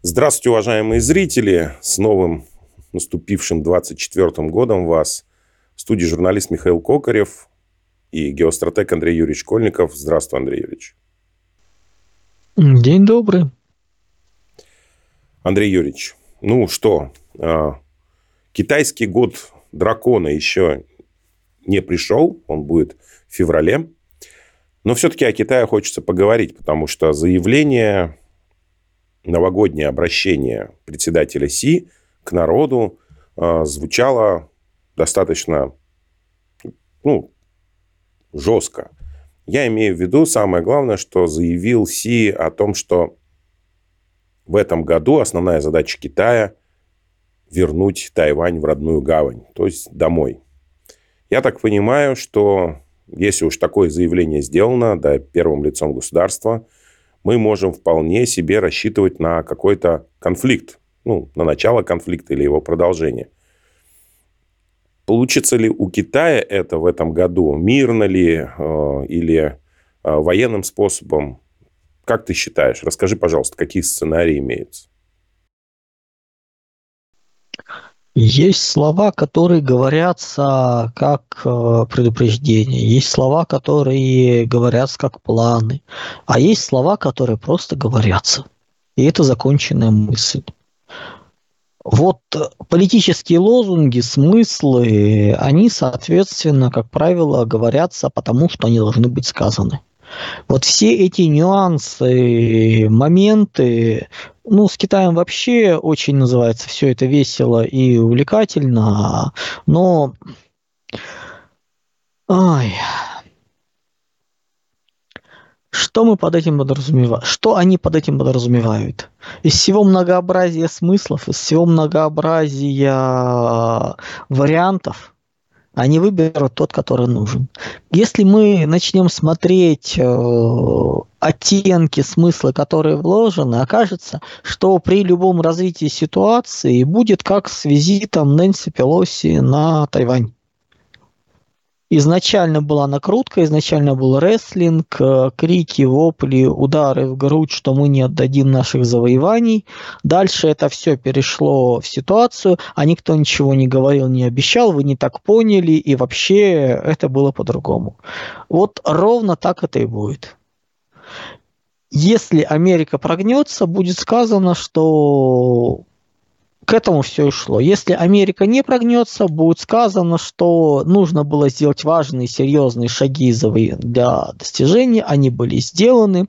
Здравствуйте, уважаемые зрители! С новым наступившим 24-м годом вас. В студии журналист Михаил Кокарев и геостратег Андрей Юрьевич Школьников. Здравствуй, Андрей Юрьевич. День добрый. Андрей Юрьевич, ну что, а, китайский год дракона еще не пришел, он будет в феврале. Но все-таки о Китае хочется поговорить, потому что заявление новогоднее обращение председателя Си к народу э, звучало достаточно ну, жестко. Я имею в виду самое главное, что заявил Си о том, что в этом году основная задача Китая вернуть Тайвань в родную гавань, то есть домой. Я так понимаю, что если уж такое заявление сделано да, первым лицом государства – мы можем вполне себе рассчитывать на какой-то конфликт, ну, на начало конфликта или его продолжение. Получится ли у Китая это в этом году? Мирно ли э, или э, военным способом? Как ты считаешь? Расскажи, пожалуйста, какие сценарии имеются? Есть слова, которые говорятся как э, предупреждение, есть слова, которые говорятся как планы, а есть слова, которые просто говорятся. И это законченная мысль. Вот политические лозунги, смыслы, они, соответственно, как правило, говорятся потому, что они должны быть сказаны. Вот все эти нюансы, моменты, ну, с Китаем вообще очень называется все это весело и увлекательно, но... Ай, что мы под этим подразумеваем? Что они под этим подразумевают? Из всего многообразия смыслов, из всего многообразия вариантов – они выберут тот, который нужен. Если мы начнем смотреть э, оттенки смысла, которые вложены, окажется, что при любом развитии ситуации будет как с визитом Нэнси Пелоси на Тайвань изначально была накрутка, изначально был рестлинг, э, крики, вопли, удары в грудь, что мы не отдадим наших завоеваний. Дальше это все перешло в ситуацию, а никто ничего не говорил, не обещал, вы не так поняли, и вообще это было по-другому. Вот ровно так это и будет. Если Америка прогнется, будет сказано, что к этому все и шло. Если Америка не прогнется, будет сказано, что нужно было сделать важные, серьезные шаги для достижения, они были сделаны.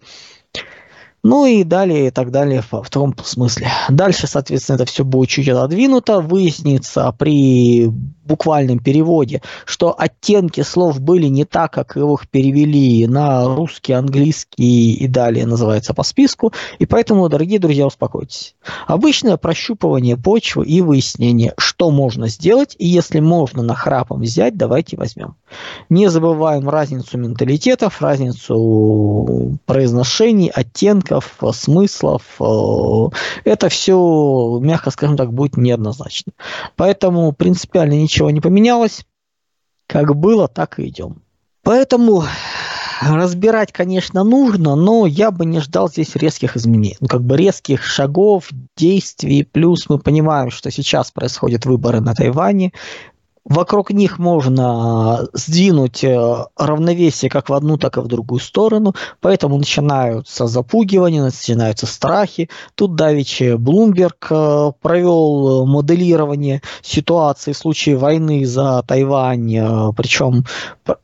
Ну и далее и так далее в, в том смысле. Дальше, соответственно, это все будет чуть отодвинуто. Выяснится при буквальном переводе, что оттенки слов были не так, как их перевели на русский, английский и далее называется по списку. И поэтому, дорогие друзья, успокойтесь. Обычное прощупывание почвы и выяснение, что можно сделать, и если можно нахрапом взять, давайте возьмем. Не забываем разницу менталитетов, разницу произношений, оттенков, смыслов. Это все, мягко скажем так, будет неоднозначно. Поэтому принципиально ничего ничего не поменялось. Как было, так и идем. Поэтому разбирать, конечно, нужно, но я бы не ждал здесь резких изменений. Ну, как бы резких шагов, действий. Плюс мы понимаем, что сейчас происходят выборы на Тайване вокруг них можно сдвинуть э, равновесие как в одну, так и в другую сторону, поэтому начинаются запугивания, начинаются страхи. Тут Давичи Блумберг э, провел моделирование ситуации в случае войны за Тайвань, э, причем,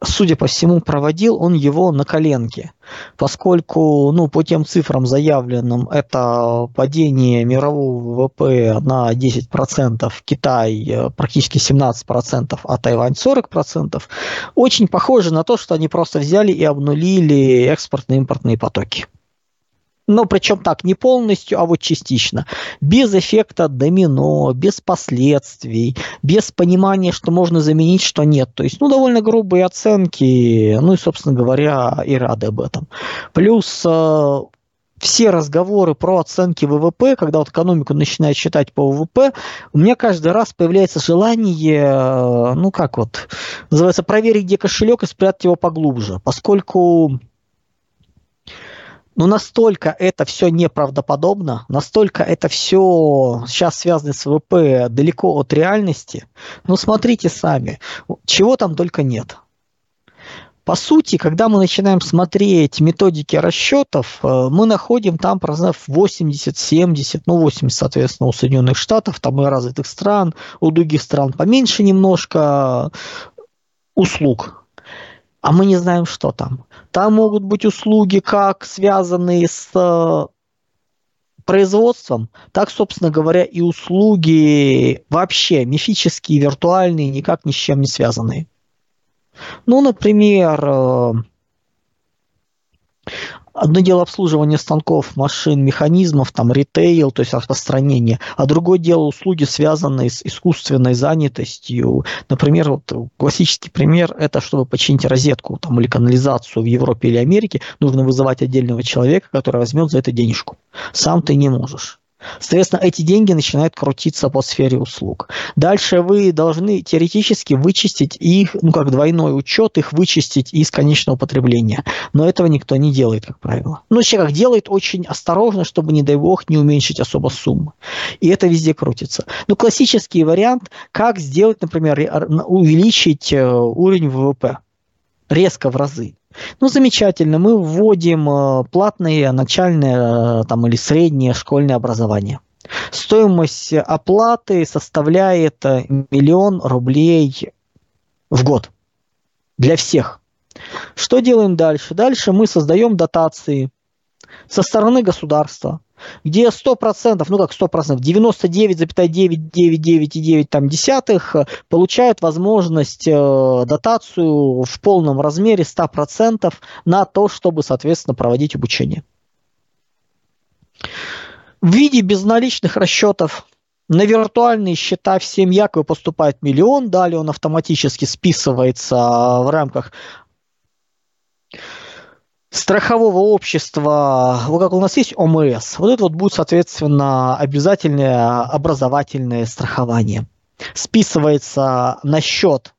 судя по всему, проводил он его на коленке поскольку ну, по тем цифрам заявленным это падение мирового ВВП на 10%, Китай э, практически 17%, а Тайвань 40%, очень похоже на то, что они просто взяли и обнулили экспортно-импортные потоки. Но причем так, не полностью, а вот частично. Без эффекта домино, без последствий, без понимания, что можно заменить, что нет. То есть, ну, довольно грубые оценки, ну и, собственно говоря, и рады об этом. Плюс э, все разговоры про оценки ВВП, когда вот экономику начинают считать по ВВП, у меня каждый раз появляется желание, э, ну как вот, называется, проверить, где кошелек и спрятать его поглубже, поскольку Но настолько это все неправдоподобно, настолько это все сейчас связано с ВВП далеко от реальности. Ну, смотрите сами, чего там только нет. По сути, когда мы начинаем смотреть методики расчетов, э, мы находим там процентов 80-70, ну 80, соответственно, у Соединенных Штатов, там и развитых стран, у других стран поменьше немножко услуг. А мы не знаем, что там. Там могут быть услуги, как связанные с э, производством, так, собственно говоря, и услуги вообще мифические, виртуальные, никак ни с чем не связанные. Ну, например, э, одно дело обслуживание станков, машин, механизмов, там ритейл, то есть распространение, а другое дело услуги, связанные с искусственной занятостью. Например, вот классический пример – это чтобы починить розетку там, или канализацию в Европе или Америке, нужно вызывать отдельного человека, который возьмет за это денежку. Сам ты не можешь. Соответственно, эти деньги начинают крутиться по сфере услуг. Дальше вы должны теоретически вычистить их, ну как двойной учет, их вычистить из конечного потребления. Но этого никто не делает, как правило. Ну, как делает очень осторожно, чтобы, не дай бог, не уменьшить особо суммы. И это везде крутится. Ну, классический вариант, как сделать, например, увеличить э, уровень ВВП резко в разы. Ну, замечательно. Мы вводим э, платное начальное э, там, или среднее школьное образование. Стоимость оплаты составляет э, миллион рублей в год для всех. Что делаем дальше? Дальше мы создаем дотации со стороны государства где 100%, ну как 100%, 99,999,9 там десятых э, получают возможность э, дотацию в полном размере 100% на то, чтобы, соответственно, проводить обучение. В виде безналичных расчетов на виртуальные счета в 7 якобы поступает миллион, далее он автоматически списывается в рамках страхового общества, вот как у нас есть ОМС, вот это вот будет, соответственно, обязательное образовательное страхование. Списывается на счет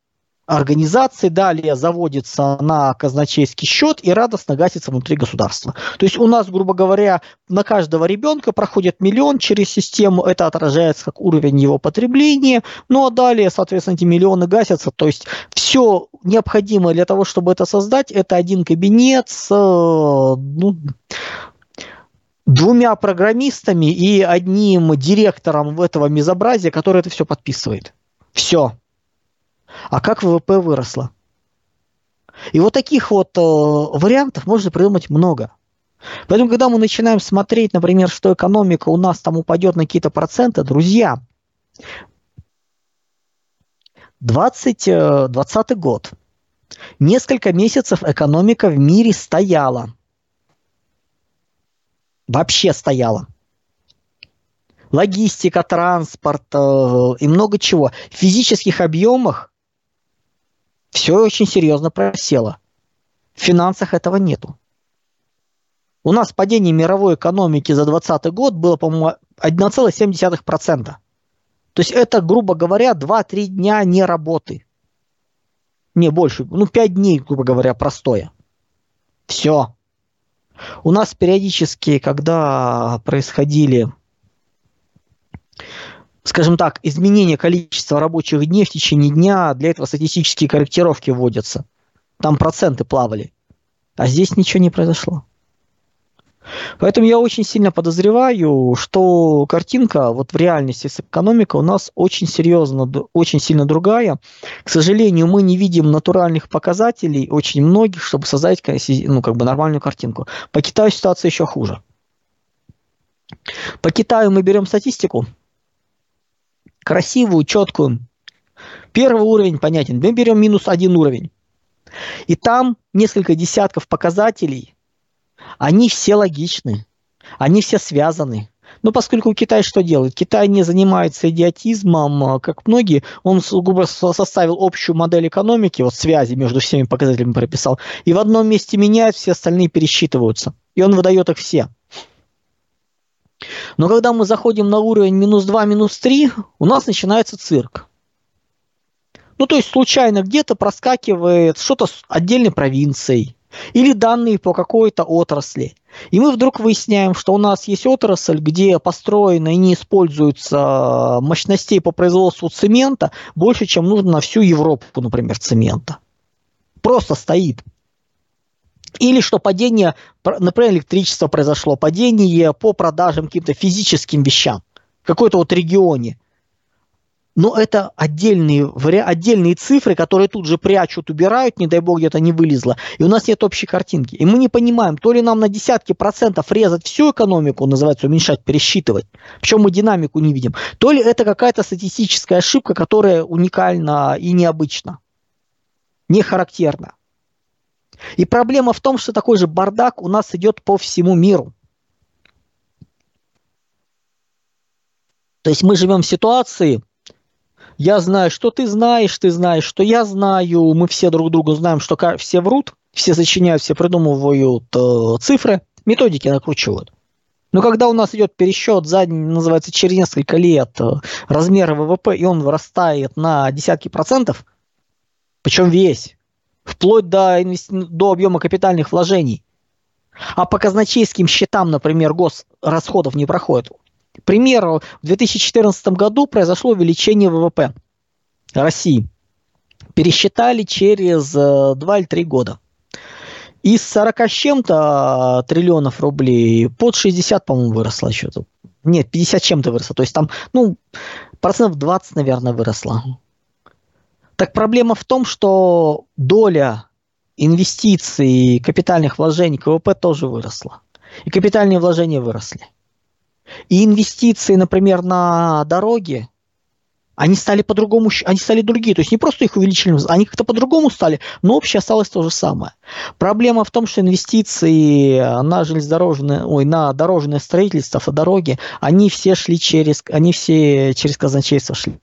организации, далее заводится на казначейский счет и радостно гасится внутри государства. То есть у нас, грубо говоря, на каждого ребенка проходит миллион через систему, это отражается как уровень его потребления, ну а далее, соответственно, эти миллионы гасятся, то есть все необходимое для того, чтобы это создать, это один кабинет с ну, двумя программистами и одним директором этого безобразия, который это все подписывает. Все. А как ВВП выросло? И вот таких вот э, вариантов можно придумать много. Поэтому, когда мы начинаем смотреть, например, что экономика у нас там упадет на какие-то проценты, друзья, 20, 20 э, год. Несколько месяцев экономика в мире стояла. Вообще стояла. Логистика, транспорт э, и много чего. В физических объемах все очень серьезно просело. В финансах этого нету. У нас падение мировой экономики за 2020 год было, по-моему, 1,7%. То есть это, грубо говоря, 2-3 дня не работы. Не больше, ну 5 дней, грубо говоря, простое. Все. У нас периодически, когда происходили скажем так, изменение количества рабочих дней в течение дня, для этого статистические корректировки вводятся. Там проценты плавали. А здесь ничего не произошло. Поэтому я очень сильно подозреваю, что картинка вот в реальности с экономикой у нас очень серьезно, очень сильно другая. К сожалению, мы не видим натуральных показателей, очень многих, чтобы создать ну, как бы нормальную картинку. По Китаю ситуация еще хуже. По Китаю мы берем статистику, красивую, четкую. Первый уровень понятен. Мы берем минус один уровень. И там несколько десятков показателей. Они все логичны. Они все связаны. Но поскольку Китай что делает? Китай не занимается идиотизмом, а, как многие. Он грубо составил общую модель экономики, вот связи между всеми показателями прописал, и в одном месте меняет, все остальные пересчитываются. И он выдает их все. Но когда мы заходим на уровень минус 2, минус 3, у нас начинается цирк. Ну, то есть случайно где-то проскакивает что-то с отдельной провинцией. или данные по какой-то отрасли. И мы вдруг выясняем, что у нас есть отрасль, где построено и не используется мощностей по производству цемента больше, чем нужно на всю Европу, например, цемента. Просто стоит. Или что падение, например, электричество произошло, падение по продажам каким-то физическим вещам в какой-то вот регионе – но это отдельные, отдельные цифры, которые тут же прячут, убирают, не дай бог где-то не вылезло, и у нас нет общей картинки. И мы не понимаем, то ли нам на десятки процентов резать всю экономику, называется уменьшать, пересчитывать, причем мы динамику не видим, то ли это какая-то статистическая ошибка, которая уникальна и необычна, не характерна. И проблема в том, что такой же бардак у нас идет по всему миру. То есть мы живем в ситуации, я знаю, что ты знаешь, ты знаешь, что я знаю, мы все друг другу знаем, что все врут, все сочиняют, все придумывают э, цифры, методики накручивают. Но когда у нас идет пересчет за, называется, через несколько лет э, размера ВВП, и он вырастает на десятки процентов, причем весь, вплоть до, инвести... до объема капитальных вложений, а по казначейским счетам, например, госрасходов не проходит, к примеру, в 2014 году произошло увеличение ВВП России. Пересчитали через 2 э, или 3 года. Из 40 с чем-то триллионов рублей под 60, по-моему, выросло что-то. Нет, 50 чем-то выросло. То есть там, ну, процентов 20, наверное, выросло. Так проблема в том, что доля инвестиций, капитальных вложений к ВВП тоже выросла. И капитальные вложения выросли. И инвестиции, например, на дороги, они стали по-другому, они стали другие. То есть не просто их увеличили, они как-то по-другому стали, но общее осталось то же самое. Проблема в том, что инвестиции на железнодорожное, ой, на дорожное строительство, а дороги, они все шли через, они все через казначейство шли.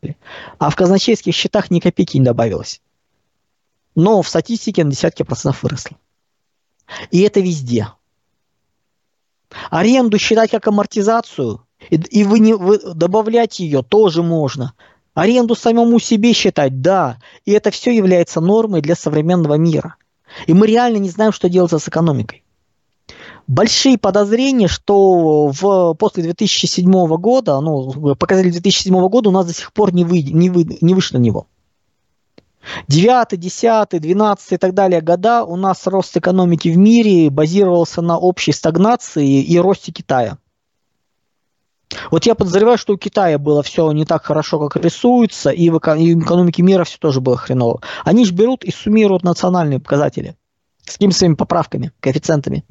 А в казначейских счетах ни копейки не добавилось. Но в статистике на десятки процентов выросло. И это везде. Аренду считать как амортизацию, и вы не, вы, добавлять ее тоже можно. Аренду самому себе считать, да. И это все является нормой для современного мира. И мы реально не знаем, что делать с экономикой. Большие подозрения, что в, после 2007 года, ну, показатели 2007 года у нас до сих пор не, вы, не, вы, не вышло на него. 9, 10, 12 и так далее года у нас рост экономики в мире базировался на общей стагнации и росте Китая. Вот я подозреваю, что у Китая было все не так хорошо, как рисуется, и в экономике мира все тоже было хреново. Они же берут и суммируют национальные показатели с какими своими поправками, коэффициентами.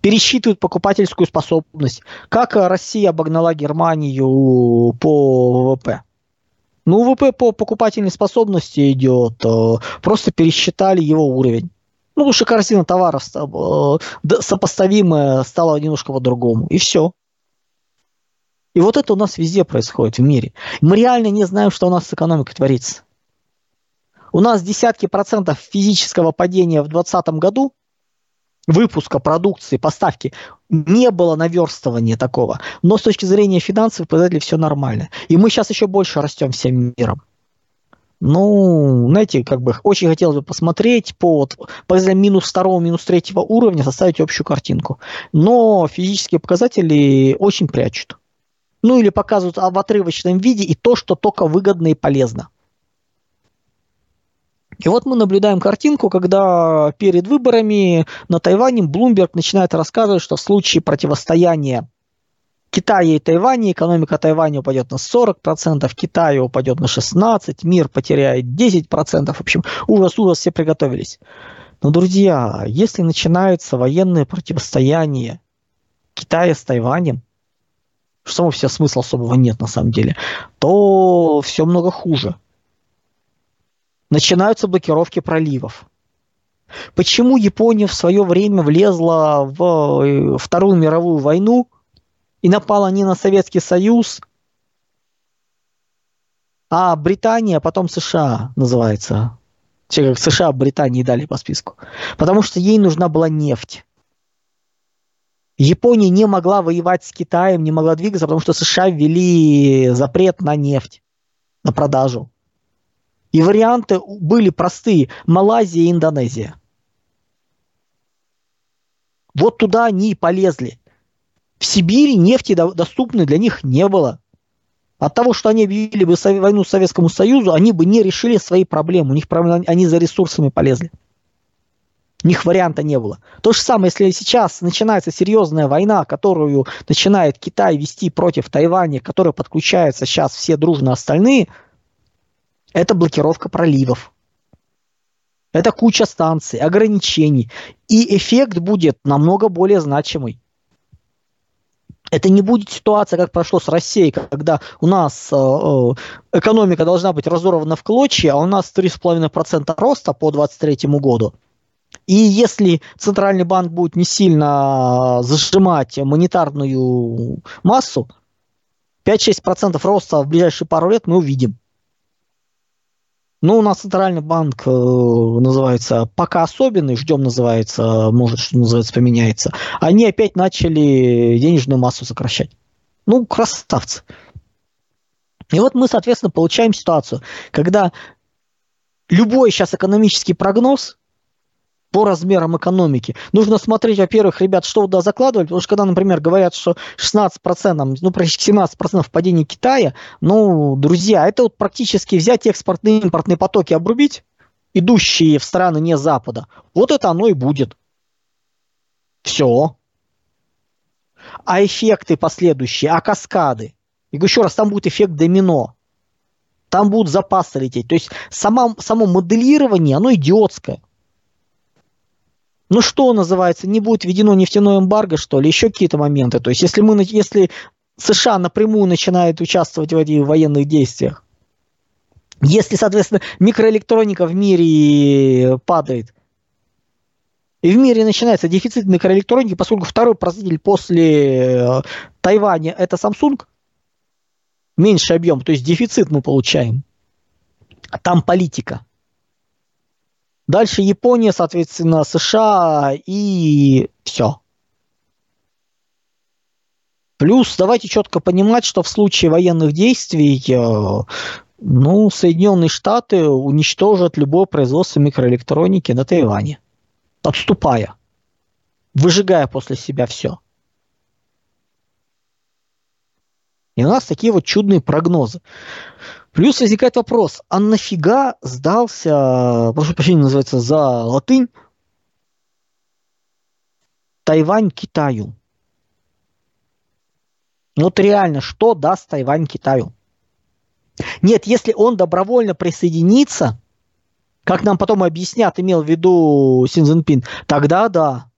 Пересчитывают покупательскую способность. Как Россия обогнала Германию по ВВП? Ну, ВВП по покупательной способности идет, э, просто пересчитали его уровень. Ну, потому что корзина товаров э, сопоставимая стала немножко по-другому. И все. И вот это у нас везде происходит в мире. Мы реально не знаем, что у нас с экономикой творится. У нас десятки процентов физического падения в 2020 году, выпуска продукции, поставки, не было наверстывания такого. Но с точки зрения финансовых показателей все нормально. И мы сейчас еще больше растем всем миром. Ну, знаете, как бы очень хотелось бы посмотреть по, вот, по минус второго, минус третьего уровня, составить общую картинку. Но физические показатели очень прячут. Ну, или показывают в отрывочном виде и то, что только выгодно и полезно. И вот мы наблюдаем картинку, когда перед выборами на Тайване Блумберг начинает рассказывать, что в случае противостояния Китая и Тайваня экономика Тайваня упадет на 40%, Китая упадет на 16%, мир потеряет 10%. В общем, ужас-ужас, все приготовились. Но, друзья, если начинается военное противостояние Китая с Тайванем, что самого все смысла особого нет на самом деле, то все много хуже начинаются блокировки проливов. Почему Япония в свое время влезла в э, Вторую мировую войну и напала не на Советский Союз, а Британия, потом США называется. Все как США Британии дали по списку. Потому что ей нужна была нефть. Япония не могла воевать с Китаем, не могла двигаться, потому что США ввели запрет на нефть, на продажу. И варианты были простые. Малайзия и Индонезия. Вот туда они и полезли. В Сибири нефти доступной для них не было. От того, что они объявили бы войну Советскому Союзу, они бы не решили свои проблемы. У них проблемы, они за ресурсами полезли. У них варианта не было. То же самое, если сейчас начинается серьезная война, которую начинает Китай вести против Тайваня, которая подключается сейчас все дружно остальные, это блокировка проливов. Это куча станций, ограничений. И эффект будет намного более значимый. Это не будет ситуация, как прошло с Россией, когда у нас э, э экономика должна быть разорвана в клочья, а у нас 3,5% роста по 2023 году. И если Центральный банк будет не сильно зажимать монетарную массу, 5-6% роста в ближайшие пару лет мы увидим. Ну, у нас Центральный банк э, называется пока особенный, ждем называется, может, что называется, поменяется. Они опять начали денежную массу сокращать. Ну, красавцы. И вот мы, соответственно, получаем ситуацию, когда любой сейчас экономический прогноз по размерам экономики. Нужно смотреть, во-первых, ребят, что туда закладывать, потому что когда, например, говорят, что 16%, ну, практически 17% падения Китая, ну, друзья, это вот практически взять экспортные импортные потоки, обрубить, идущие в страны не Запада. Вот это оно и будет. Все. А эффекты последующие, а каскады? И еще раз, там будет эффект домино. Там будут запасы лететь. То есть само, само моделирование, оно идиотское. Ну что называется, не будет введено нефтяное эмбарго, что ли, еще какие-то моменты. То есть если, мы, если США напрямую начинает участвовать в этих военных действиях, если, соответственно, микроэлектроника в мире падает, и в мире начинается дефицит микроэлектроники, поскольку второй производитель после э, Тайваня это Samsung, меньший объем, то есть дефицит мы получаем. Там политика. Дальше Япония, соответственно, США и все. Плюс давайте четко понимать, что в случае военных действий э, ну, Соединенные Штаты уничтожат любое производство микроэлектроники на Тайване, отступая, выжигая после себя все. И у нас такие вот чудные прогнозы. Плюс возникает вопрос, а нафига сдался, прошу прощения, называется за латынь, Тайвань Китаю? Вот реально, что даст Тайвань Китаю? Нет, если он добровольно присоединится, как нам потом объяснят, имел в виду Син Цзиньпин, тогда да.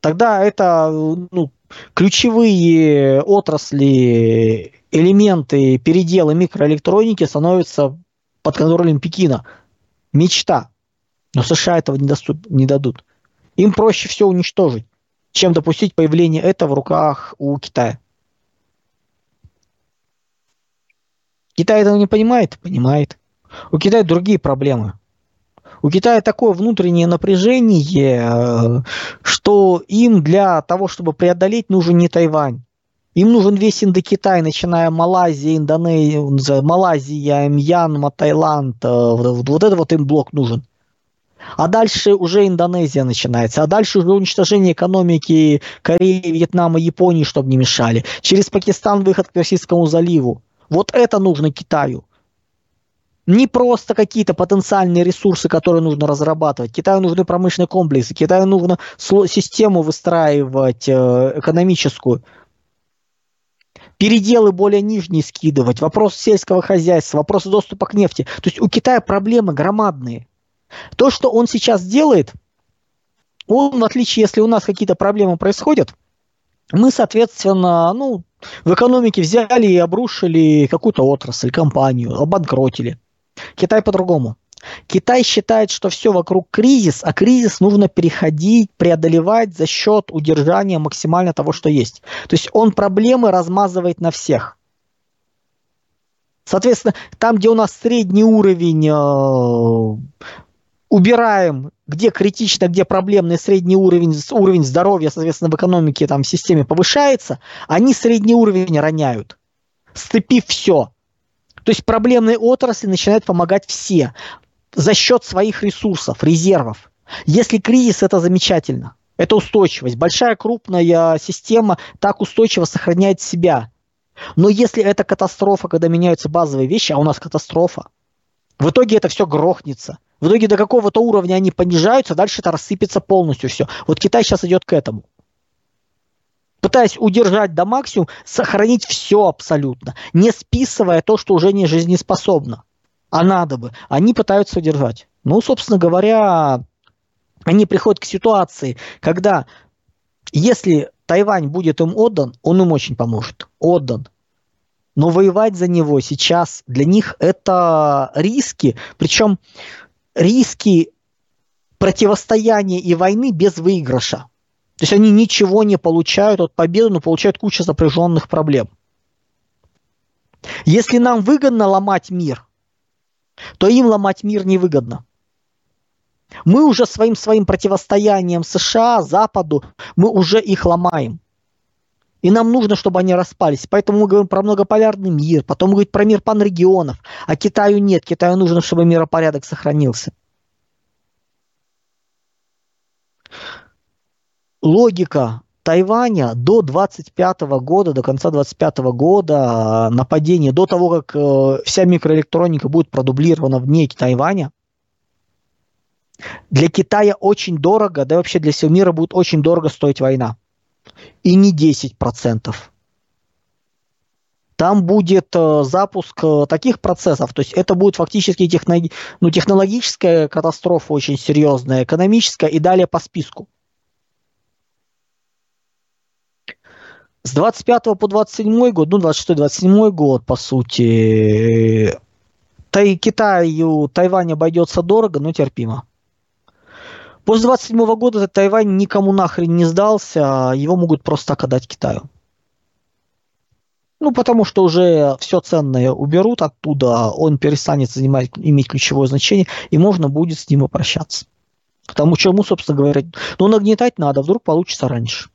Тогда это ну, ключевые отрасли элементы передела микроэлектроники становятся под контролем Пекина. Мечта. Но США этого не, доступ, не дадут. Им проще все уничтожить, чем допустить появление этого в руках у Китая. Китай этого не понимает? Понимает. У Китая другие проблемы. У Китая такое внутреннее напряжение, э, что им для того, чтобы преодолеть, нужен не Тайвань. Им нужен весь Индокитай, начиная Малайзия, Индонезия, Малайзия, Мьянма, Таиланд. Э, вот это вот им блок нужен. А дальше уже Индонезия начинается. А дальше уже уничтожение экономики Кореи, Вьетнама, Японии, чтобы не мешали. Через Пакистан выход к Персидскому заливу. Вот это нужно Китаю. Не просто какие-то потенциальные ресурсы, которые нужно разрабатывать. Китаю нужны промышленные комплексы. Китаю нужно систему выстраивать э, экономическую переделы более нижние скидывать, вопрос сельского хозяйства, вопросы доступа к нефти. То есть у Китая проблемы громадные. То, что он сейчас делает, он, в отличие, если у нас какие-то проблемы происходят, мы, соответственно, ну, в экономике взяли и обрушили какую-то отрасль, компанию, обанкротили. Китай по-другому. Китай считает, что все вокруг кризис, а кризис нужно переходить, преодолевать за счет удержания максимально того, что есть. То есть он проблемы размазывает на всех. Соответственно, там, где у нас средний уровень, э, убираем, где критично, где проблемный средний уровень, уровень здоровья, соответственно, в экономике, там, в системе повышается, они средний уровень роняют, сцепив все. То есть проблемные отрасли начинают помогать все за счет своих ресурсов, резервов. Если кризис, это замечательно. Это устойчивость. Большая крупная система так устойчиво сохраняет себя. Но если это катастрофа, когда меняются базовые вещи, а у нас катастрофа, в итоге это все грохнется. В итоге до какого-то уровня они понижаются, дальше это рассыпется полностью все. Вот Китай сейчас идет к этому. Пытаясь удержать до максимума, сохранить все абсолютно, не списывая то, что уже не жизнеспособно. А надо бы. Они пытаются удержать. Ну, собственно говоря, они приходят к ситуации, когда если Тайвань будет им отдан, он им очень поможет. Отдан. Но воевать за него сейчас для них это риски, причем риски противостояния и войны без выигрыша. То есть они ничего не получают от победы, но получают кучу запряженных проблем. Если нам выгодно ломать мир, то им ломать мир невыгодно. Мы уже своим своим противостоянием США, Западу, мы уже их ломаем. И нам нужно, чтобы они распались. Поэтому мы говорим про многополярный мир, потом мы говорим про мир панрегионов. А Китаю нет. Китаю нужно, чтобы миропорядок сохранился. Логика Тайваня до 25 года, до конца 25 года нападение, до того, как э, вся микроэлектроника будет продублирована вне Тайваня, для Китая очень дорого, да и вообще для всего мира будет очень дорого стоить война. И не 10%. Там будет э, запуск э, таких процессов, то есть это будет фактически техно, ну, технологическая катастрофа очень серьезная, экономическая и далее по списку. С 25 по 27 год, ну 26-27 год, по сути, Тай, Китаю, Тайвань обойдется дорого, но терпимо. После 27 года Тайвань никому нахрен не сдался, его могут просто так Китаю. Ну, потому что уже все ценное уберут оттуда, он перестанет занимать, иметь ключевое значение, и можно будет с ним попрощаться. Потому чему, собственно говоря, ну, нагнетать надо, вдруг получится раньше.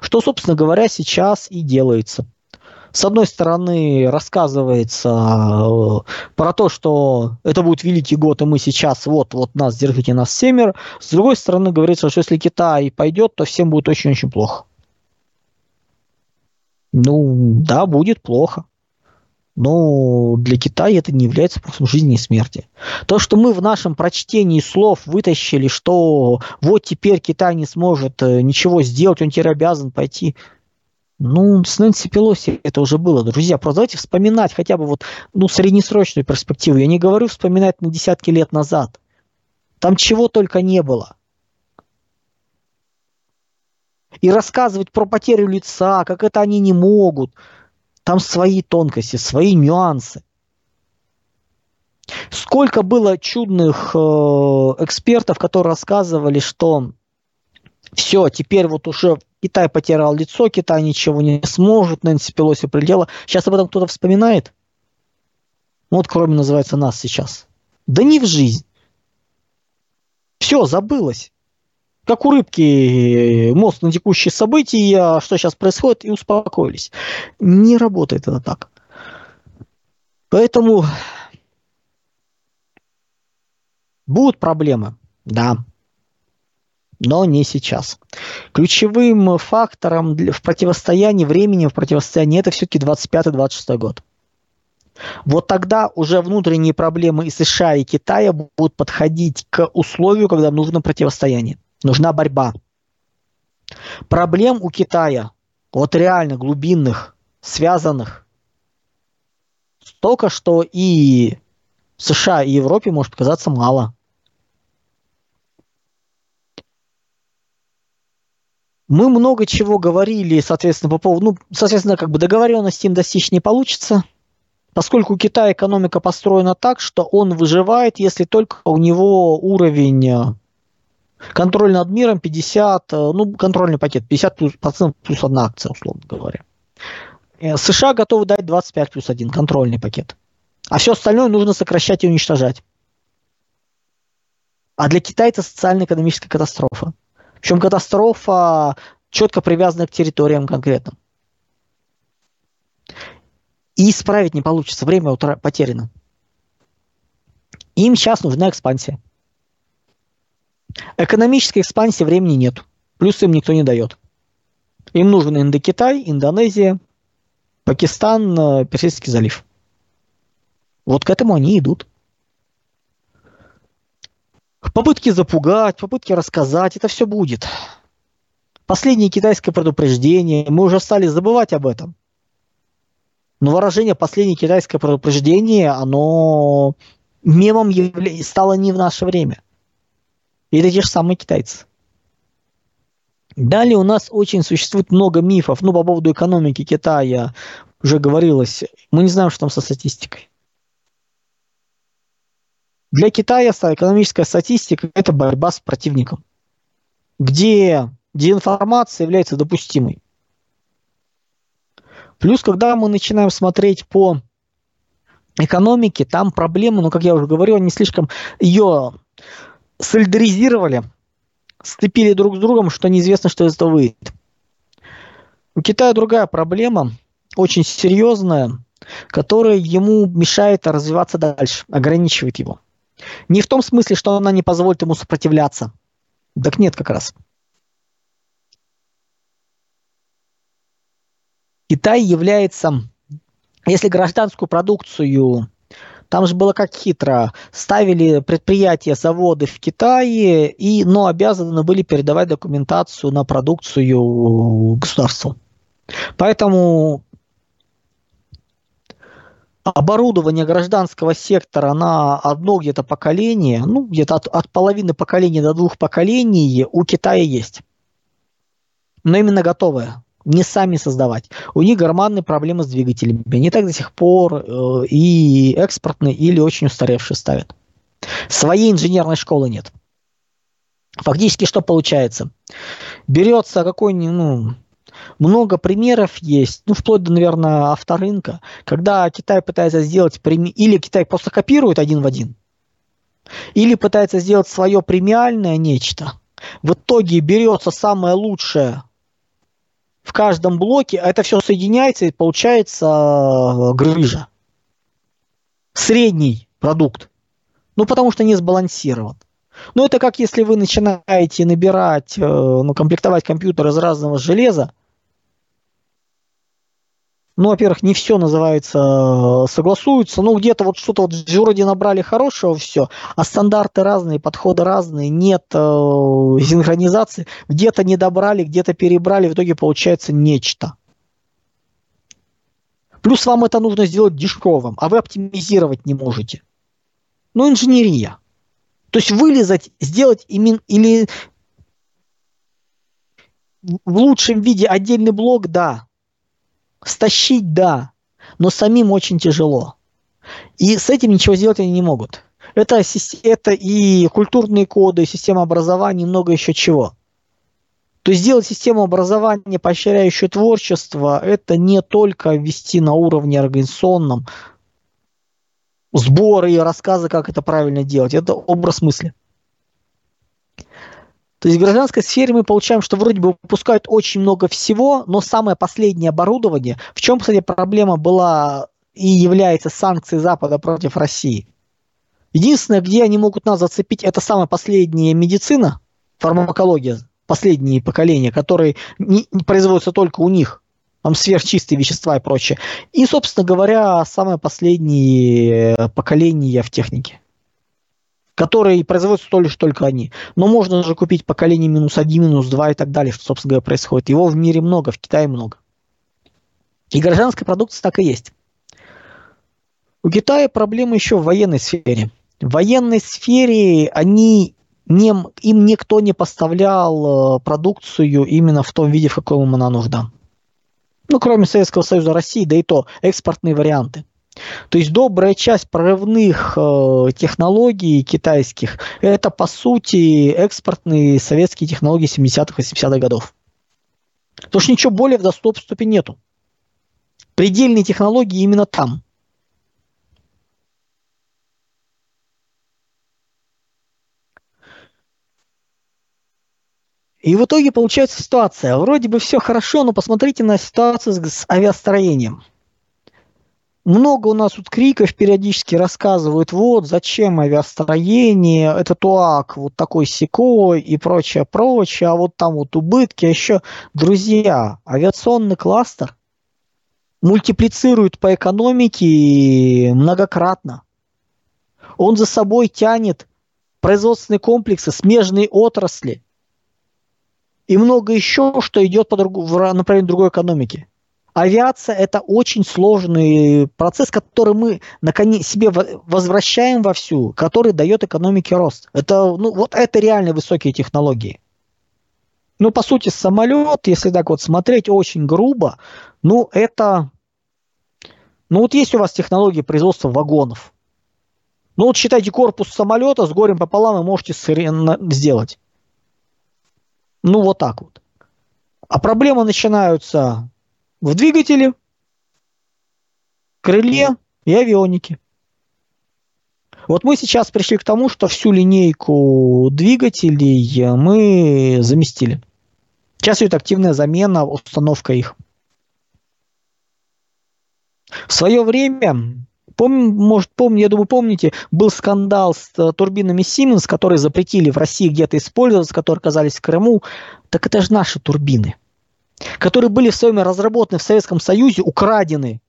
Что, собственно говоря, сейчас и делается с одной стороны, рассказывается э, про то, что это будет великий год, и мы сейчас вот, вот нас, держите нас семеро. С другой стороны, говорится, что если Китай пойдет, то всем будет очень-очень плохо. Ну, да, будет плохо. Но для Китая это не является просто жизни и смерти. То, что мы в нашем прочтении слов вытащили, что вот теперь Китай не сможет э, ничего сделать, он теперь обязан пойти ну, с Нэнси Пелоси это уже было. Друзья, просто давайте вспоминать хотя бы вот, ну, среднесрочную перспективу. Я не говорю вспоминать на десятки лет назад. Там чего только не было. И рассказывать про потерю лица, как это они не могут. Там свои тонкости, свои нюансы. Сколько было чудных э, экспертов, которые рассказывали, что все, теперь вот уже Китай потерял лицо, Китай ничего не сможет, Нэнси Пелоси прилетела. Сейчас об этом кто-то вспоминает? Ну, вот кроме называется нас сейчас. Да не в жизнь. Все, забылось. Как у рыбки мост на текущие события, что сейчас происходит, и успокоились. Не работает это так. Поэтому будут проблемы, да но не сейчас. Ключевым фактором в противостоянии, времени в противостоянии, это все-таки 25-26 год. Вот тогда уже внутренние проблемы и США, и Китая будут подходить к условию, когда нужно противостояние. Нужна борьба. Проблем у Китая, вот реально глубинных, связанных, столько, что и США, и Европе может показаться мало. Мы много чего говорили, соответственно, по поводу, ну, соответственно, как бы договоренности им достичь не получится, поскольку у Китая экономика построена так, что он выживает, если только у него уровень э, контроль над миром 50, э, ну, контрольный пакет 50 плюс, процентов плюс одна акция, условно говоря. Э, США готовы дать 25 плюс один контрольный пакет. А все остальное нужно сокращать и уничтожать. А для Китая это социально-экономическая катастрофа. Причем катастрофа четко привязана к территориям конкретным. И исправить не получится, время утра- потеряно. Им сейчас нужна экспансия. Экономической экспансии времени нет. Плюс им никто не дает. Им нужен Индокитай, Индонезия, Пакистан, э, Персидский залив. Вот к этому они идут. Попытки запугать, попытки рассказать, это все будет. Последнее китайское предупреждение, мы уже стали забывать об этом. Но выражение «последнее китайское предупреждение», оно мемом явля... стало не в наше время. И те же самые китайцы. Далее у нас очень существует много мифов. Ну, по поводу экономики Китая уже говорилось. Мы не знаем, что там со статистикой. Для Китая экономическая статистика – это борьба с противником, где деинформация является допустимой. Плюс, когда мы начинаем смотреть по экономике, там проблемы, ну, как я уже говорил, они слишком ее солидаризировали, сцепили друг с другом, что неизвестно, что из этого выйдет. У Китая другая проблема, очень серьезная, которая ему мешает развиваться дальше, ограничивает его. Не в том смысле, что она не позволит ему сопротивляться. Так нет как раз. Китай является, если гражданскую продукцию, там же было как хитро, ставили предприятия, заводы в Китае, и, но обязаны были передавать документацию на продукцию государству. Поэтому оборудование гражданского сектора на одно где-то поколение, ну, где-то от, от половины поколения до двух поколений у Китая есть. Но именно готовое, не сами создавать. У них гормонные проблемы с двигателями. Они так до сих пор э, и экспортные, или очень устаревшие ставят. Своей инженерной школы нет. Фактически что получается? Берется какой-нибудь, ну, много примеров есть, ну, вплоть до, наверное, авторынка, когда Китай пытается сделать, или Китай просто копирует один в один, или пытается сделать свое премиальное нечто. В итоге берется самое лучшее в каждом блоке, а это все соединяется и получается э, грыжа. Средний продукт. Ну, потому что не сбалансирован. Ну, это как если вы начинаете набирать, э, ну, комплектовать компьютер из разного железа, ну, во-первых, не все называется э, согласуется, ну, где-то вот что-то вот вроде набрали хорошего все, а стандарты разные, подходы разные, нет э, синхронизации, где-то не добрали, где-то перебрали, в итоге получается нечто. Плюс вам это нужно сделать дешевым, а вы оптимизировать не можете. Ну, инженерия. То есть вылезать, сделать именно или в лучшем виде отдельный блок, да, Стащить, да, но самим очень тяжело. И с этим ничего сделать они не могут. Это, это и культурные коды, и система образования, и много еще чего. То есть сделать систему образования, поощряющую творчество, это не только ввести на уровне организационном сборы и рассказы, как это правильно делать. Это образ мысли. То есть в гражданской сфере мы получаем, что вроде бы выпускают очень много всего, но самое последнее оборудование, в чем, кстати, проблема была и является санкцией Запада против России. Единственное, где они могут нас зацепить, это самая последняя медицина, фармакология, последние поколения, которые не, не производятся только у них, там сверхчистые вещества и прочее. И, собственно говоря, самое последнее поколение в технике которые производятся лишь только они. Но можно же купить поколение минус один, минус два и так далее, что, собственно говоря, происходит. Его в мире много, в Китае много. И гражданская продукция так и есть. У Китая проблемы еще в военной сфере. В военной сфере они не, им никто не поставлял э, продукцию именно в том виде, в каком она нужна. Ну, кроме Советского Союза, России, да и то экспортные варианты. То есть добрая часть прорывных э, технологий китайских – это, по сути, экспортные советские технологии 70-х, 80-х годов. Потому что ничего более в доступе нету. Предельные технологии именно там. И в итоге получается ситуация. Вроде бы все хорошо, но посмотрите на ситуацию с авиастроением – много у нас тут криков периодически рассказывают, вот зачем авиастроение, это ТУАК вот такой секой и прочее, прочее, а вот там вот убытки, а еще, друзья, авиационный кластер мультиплицирует по экономике многократно. Он за собой тянет производственные комплексы, смежные отрасли и много еще, что идет по другу, в направлении другой экономики. Авиация – это очень сложный процесс, который мы наконец себе возвращаем во всю, который дает экономике рост. Это, ну, вот это реально высокие технологии. Ну, по сути, самолет, если так вот смотреть очень грубо, ну, это... Ну, вот есть у вас технологии производства вагонов. Ну, вот считайте корпус самолета с горем пополам вы можете сделать. Ну, вот так вот. А проблемы начинаются в двигателе, крыле и авионике. Вот мы сейчас пришли к тому, что всю линейку двигателей мы заместили. Сейчас идет активная замена, установка их. В свое время, пом, может, помню, я думаю, помните, был скандал с э, турбинами Siemens, которые запретили в России где-то использоваться, которые оказались в Крыму. Так это же наши турбины – которые были в своем разработаны в Советском Союзе, украдены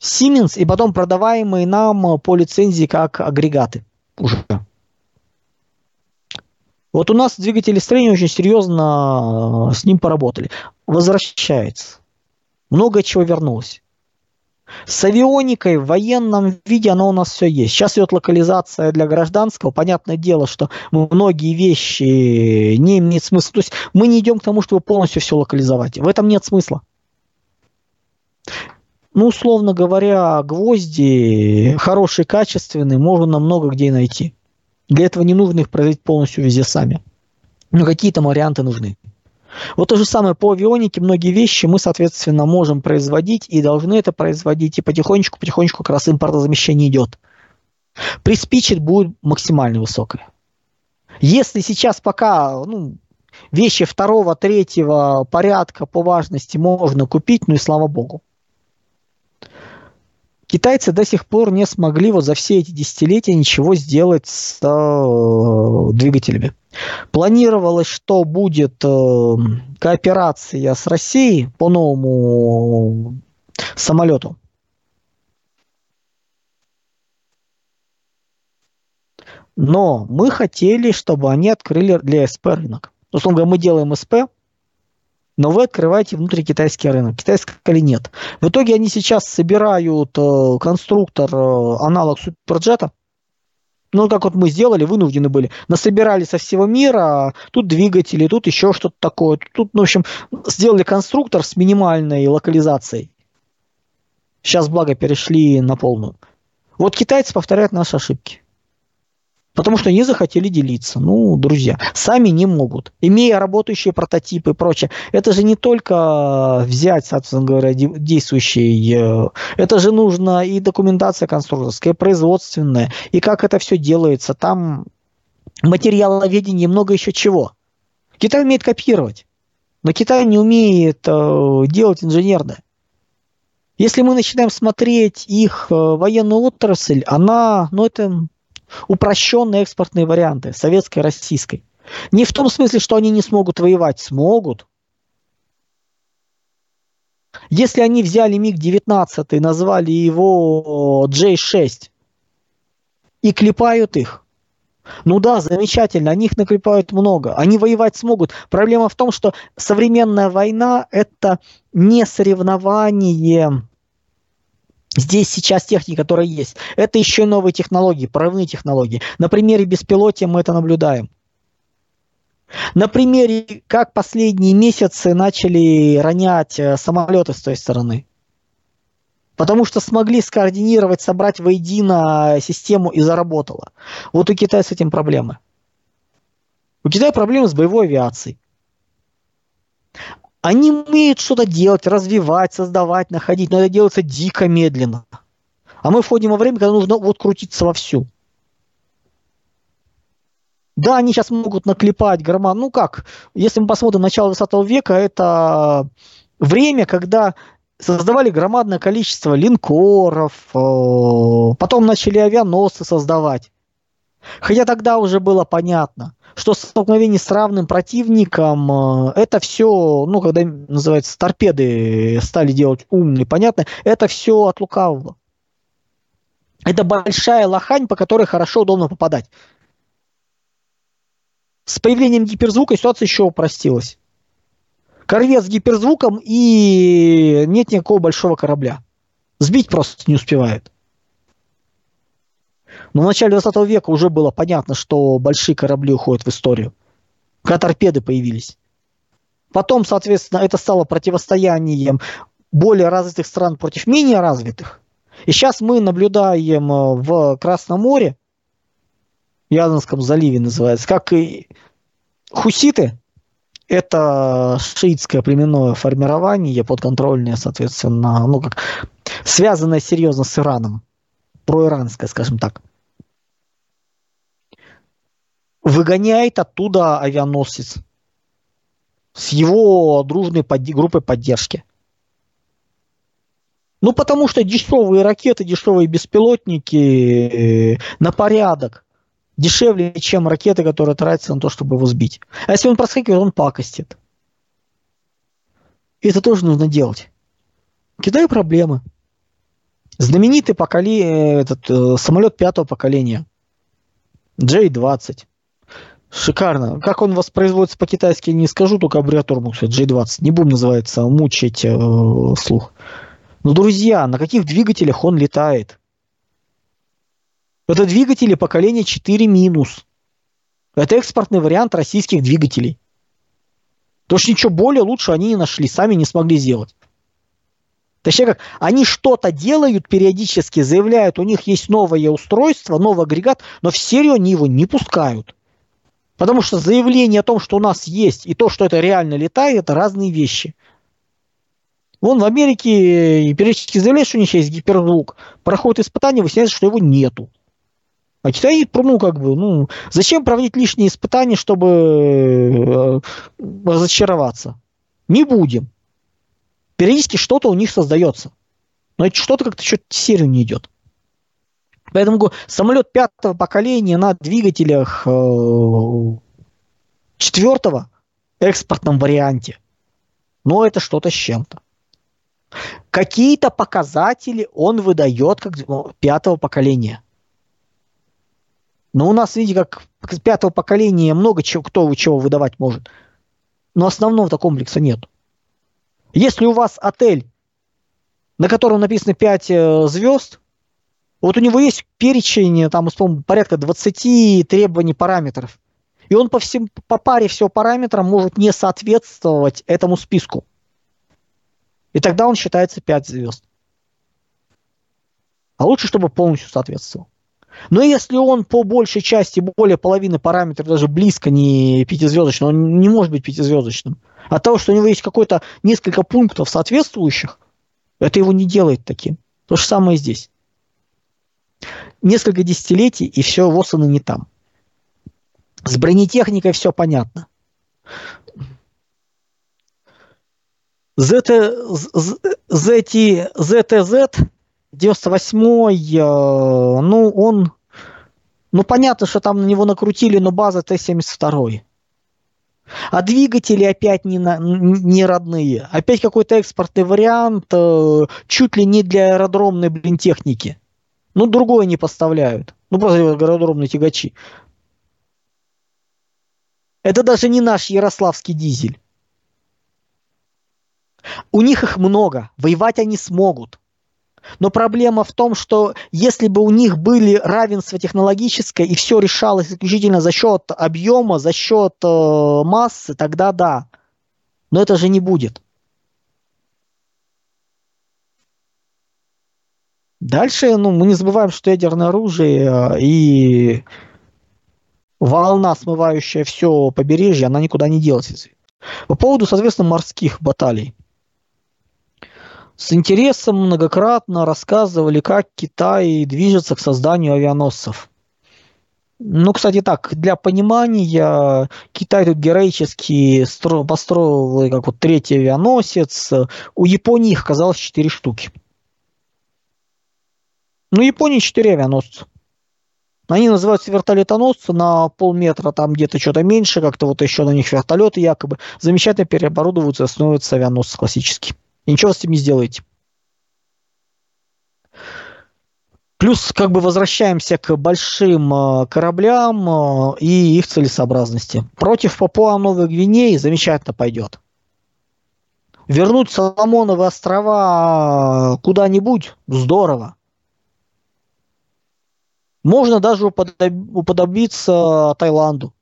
Siemens и потом продаваемые нам по лицензии как агрегаты уже. Вот у нас двигатели строения очень серьезно с ним поработали. Возвращается. Много чего вернулось. С авионикой в военном виде оно у нас все есть. Сейчас идет локализация для гражданского. Понятное дело, что многие вещи не имеют смысла. То есть мы не идем к тому, чтобы полностью все локализовать. В этом нет смысла. Ну, условно говоря, гвозди хорошие, качественные, можно много где найти. Для этого не нужно их производить полностью везде сами. Но какие-то варианты нужны. Вот то же самое по авионике, многие вещи мы, соответственно, можем производить и должны это производить, и потихонечку-потихонечку как раз импортозамещение идет. Приспичит будет максимально высокое. Если сейчас пока ну, вещи второго, третьего порядка по важности можно купить, ну и слава богу. Китайцы до сих пор не смогли вот за все эти десятилетия ничего сделать с э, двигателями. Планировалось, что будет э, кооперация с Россией по новому самолету. Но мы хотели, чтобы они открыли для СП рынок. Условно говоря, мы делаем СП, но вы открываете внутри китайский рынок. Китайский или нет. В итоге они сейчас собирают э, конструктор, э, аналог суперджета, ну, как вот мы сделали, вынуждены были. Насобирали со всего мира, тут двигатели, тут еще что-то такое. Тут, ну, в общем, сделали конструктор с минимальной локализацией. Сейчас, благо, перешли на полную. Вот китайцы повторяют наши ошибки. Потому что не захотели делиться. Ну, друзья, сами не могут. Имея работающие прототипы и прочее. Это же не только взять, собственно говоря, действующий. Э, это же нужно и документация конструкторская, и производственная, и как это все делается. Там материаловедение, много еще чего. Китай умеет копировать, но Китай не умеет э, делать инженерное. Если мы начинаем смотреть их э, военную отрасль, она, ну это упрощенные экспортные варианты советской, российской. Не в том смысле, что они не смогут воевать, смогут. Если они взяли МиГ-19 назвали его J6 и клепают их, ну да, замечательно, они их наклепают много, они воевать смогут. Проблема в том, что современная война – это не соревнование Здесь сейчас техника, которая есть. Это еще новые технологии, прорывные технологии. На примере беспилотия мы это наблюдаем. На примере, как последние месяцы начали ронять э, самолеты с той стороны. Потому что смогли скоординировать, собрать воедино систему и заработало. Вот у Китая с этим проблемы. У Китая проблемы с боевой авиацией. Они умеют что-то делать, развивать, создавать, находить, но это делается дико медленно. А мы входим во время, когда нужно вот крутиться вовсю. Да, они сейчас могут наклепать грома. Ну как, если мы посмотрим начало 20 века, это время, когда создавали громадное количество линкоров, потом начали авианосцы создавать. Хотя тогда уже было понятно, что столкновение с равным противником, это все, ну, когда называется, торпеды стали делать умные, понятно, это все от лукавого. Это большая лохань, по которой хорошо, удобно попадать. С появлением гиперзвука ситуация еще упростилась. Корвет с гиперзвуком и нет никакого большого корабля. Сбить просто не успевает. Но в начале 20 века уже было понятно, что большие корабли уходят в историю. Когда торпеды появились. Потом, соответственно, это стало противостоянием более развитых стран против менее развитых. И сейчас мы наблюдаем э, в Красном море, в Язанском заливе называется, как и хуситы, это шиитское племенное формирование, подконтрольное, соответственно, ну как связанное серьезно с Ираном, проиранское, скажем так, выгоняет оттуда авианосец с его дружной под... группой поддержки. Ну, потому что дешевые ракеты, дешевые беспилотники э, на порядок дешевле, чем ракеты, которые тратятся на то, чтобы его сбить. А если он проскакивает, он пакостит. И это тоже нужно делать. В Китае проблемы. Знаменитый поколе... Этот, э, самолет пятого поколения. J-20. Шикарно. Как он воспроизводится по-китайски, не скажу, только аббревиатуру могу сказать. J-20. Не будем называется, мучить э, слух. Но, друзья, на каких двигателях он летает? Это двигатели поколения 4 минус. Это экспортный вариант российских двигателей. Потому что ничего более лучше они не нашли, сами не смогли сделать. Точнее как, они что-то делают периодически, заявляют, у них есть новое устройство, новый агрегат, но в серию они его не пускают. Потому что заявление о том, что у нас есть, и то, что это реально летает, это разные вещи. Вон в Америке периодически заявляют, что у них есть гиперзвук. Проходит испытание, выясняется, что его нету. А Китай, ну, как бы, ну, зачем проводить лишние испытания, чтобы э, разочароваться? Не будем. Периодически что-то у них создается. Но это что-то как-то что-то серию не идет. Поэтому самолет пятого поколения на двигателях э, четвертого экспортном варианте. Но это что-то с чем-то. Какие-то показатели он выдает как пятого поколения. Но у нас, видите, как пятого поколения много чего, кто чего выдавать может. Но основного-то комплекса нет. Если у вас отель, на котором написано 5 э, звезд, вот у него есть перечень, там, условно, порядка 20 требований параметров. И он по, всем, по паре всего параметрам может не соответствовать этому списку. И тогда он считается 5 звезд. А лучше, чтобы полностью соответствовал. Но если он по большей части, более половины параметров даже близко не пятизвездочный, он не может быть пятизвездочным. От того, что у него есть какой-то несколько пунктов соответствующих, это его не делает таким. То же самое здесь. Несколько десятилетий, и все, Воссоны не там. С бронетехникой все понятно. ZT, ZT, ZTZ 98-й, э, ну, он... Ну, понятно, что там на него накрутили, но база Т-72. А двигатели опять не, на, не родные. Опять какой-то экспортный вариант, э, чуть ли не для аэродромной, блин, техники. Ну, другое не поставляют. Ну, просто аэродромные тягачи. Это даже не наш ярославский дизель. У них их много. Воевать они смогут. Но проблема в том, что если бы у них были равенство технологическое и все решалось исключительно за счет объема, за счет э, массы, тогда да. Но это же не будет. Дальше, ну, мы не забываем, что ядерное оружие э, и волна, смывающая все побережье, она никуда не делась. По поводу, соответственно, морских баталий с интересом многократно рассказывали, как Китай движется к созданию авианосцев. Ну, кстати, так, для понимания, Китай тут героически построил как вот третий авианосец. У Японии их оказалось четыре штуки. Ну, Японии четыре авианосца. Они называются вертолетоносцы на полметра, там где-то что-то меньше, как-то вот еще на них вертолеты якобы. Замечательно переоборудовываются, становятся авианосцы классические. И ничего с этим не сделаете. Плюс как бы возвращаемся к большим э, кораблям э, и их целесообразности. Против Папуа Новой Гвинеи замечательно пойдет. Вернуть Соломоновы острова куда-нибудь – здорово. Можно даже уподобиться Таиланду.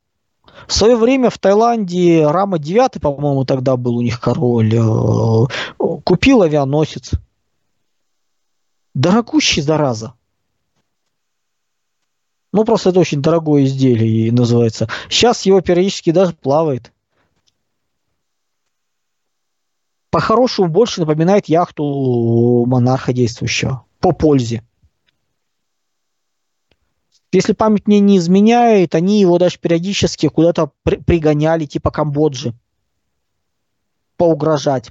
В свое время в Таиланде Рама 9, по-моему, тогда был у них король, э, купил авианосец. Дорогущий, зараза. Ну, просто это очень дорогое изделие называется. Сейчас его периодически даже плавает. По-хорошему больше напоминает яхту монарха действующего. По пользе. Если память мне не изменяет, они его даже периодически куда-то при- пригоняли, типа Камбоджи. Поугрожать.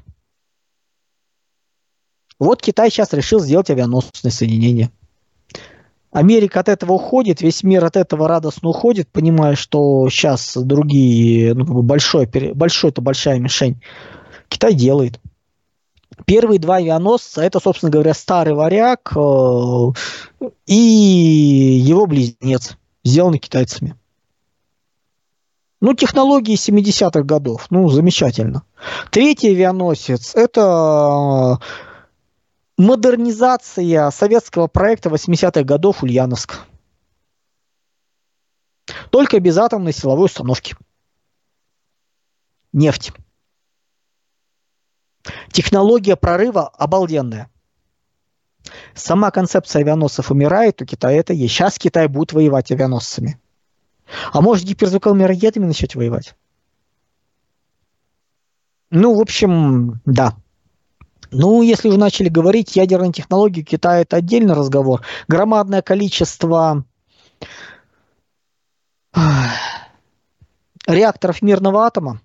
Вот Китай сейчас решил сделать авианосное соединение. Америка от этого уходит, весь мир от этого радостно уходит, понимая, что сейчас другие, ну, большой, большой это большая мишень. Китай делает. Первые два авианосца, это, собственно говоря, старый варяг э, и его близнец, сделаны китайцами. Ну, технологии 70-х годов, ну, замечательно. Третий авианосец – это модернизация советского проекта 80-х годов Ульяновск. Только без атомной силовой установки. Нефть. Технология прорыва обалденная. Сама концепция авианосцев умирает, у Китая это есть. Сейчас Китай будет воевать авианосцами. А может гиперзвуковыми ракетами начать воевать? Ну, в общем, да. Ну, если уже начали говорить, ядерные технологии Китая это отдельный разговор. Громадное количество реакторов мирного атома.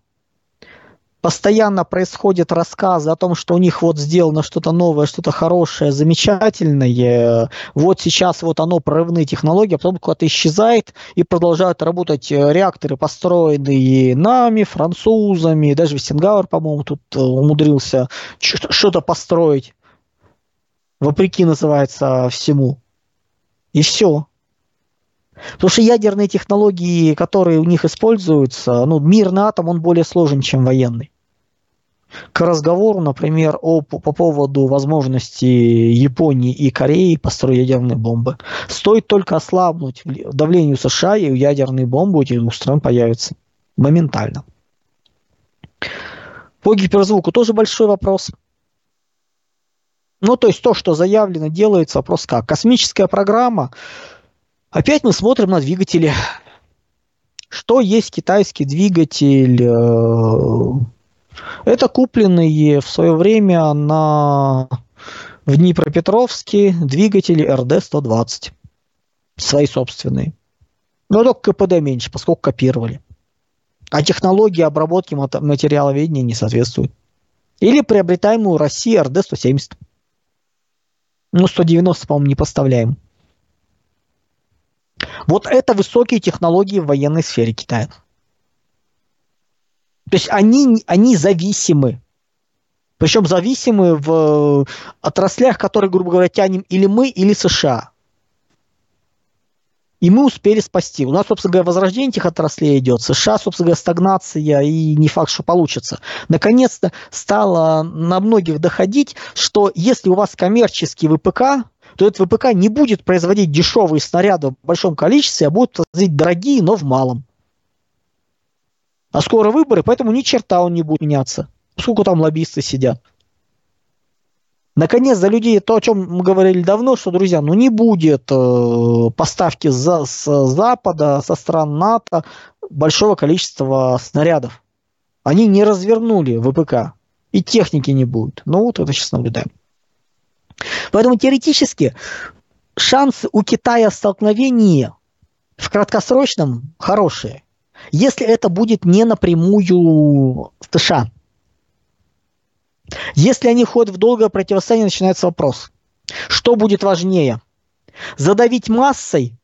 Постоянно происходят рассказы о том, что у них вот сделано что-то новое, что-то хорошее, замечательное. Вот сейчас вот оно прорывные технологии, а потом куда-то исчезает и продолжают работать реакторы, построенные нами, французами, даже Вестенгауэр, по-моему, тут э, умудрился что-то построить. Вопреки называется всему. И все. Потому что ядерные технологии, которые у них используются, ну, мирный атом, он более сложен, чем военный. К разговору, например, о, по поводу возможности Японии и Кореи построить ядерные бомбы. Стоит только ослабнуть давлению США, и ядерные бомбы у этих двух стран появятся моментально. По гиперзвуку тоже большой вопрос. Ну, то есть то, что заявлено, делается, вопрос как. Космическая программа, Опять мы смотрим на двигатели. Что есть китайский двигатель? Э, это купленные в свое время на в Днепропетровске двигатели РД-120. Свои собственные. Но только КПД меньше, поскольку копировали. А технологии обработки материаловедения не соответствуют. Или приобретаемую России РД-170. Ну, 190, по-моему, не поставляем. Вот это высокие технологии в военной сфере Китая. То есть они, они зависимы. Причем зависимы в отраслях, которые, грубо говоря, тянем или мы, или США. И мы успели спасти. У нас, собственно говоря, возрождение этих отраслей идет. США, собственно говоря, стагнация, и не факт, что получится. Наконец-то стало на многих доходить, что если у вас коммерческий ВПК, то этот ВПК не будет производить дешевые снаряды в большом количестве, а будет производить дорогие, но в малом. А скоро выборы, поэтому ни черта он не будет меняться. Сколько там лоббисты сидят. Наконец, за людей то, о чем мы говорили давно, что, друзья, ну не будет э, поставки за, с Запада, со стран НАТО большого количества снарядов. Они не развернули ВПК. И техники не будет. Ну вот это сейчас наблюдаем. Поэтому теоретически шансы у Китая столкновения В краткосрочном хорошие. Если это будет не напрямую в США. Если они входят в долгое противостояние, начинается вопрос. Что будет важнее? Задавить массой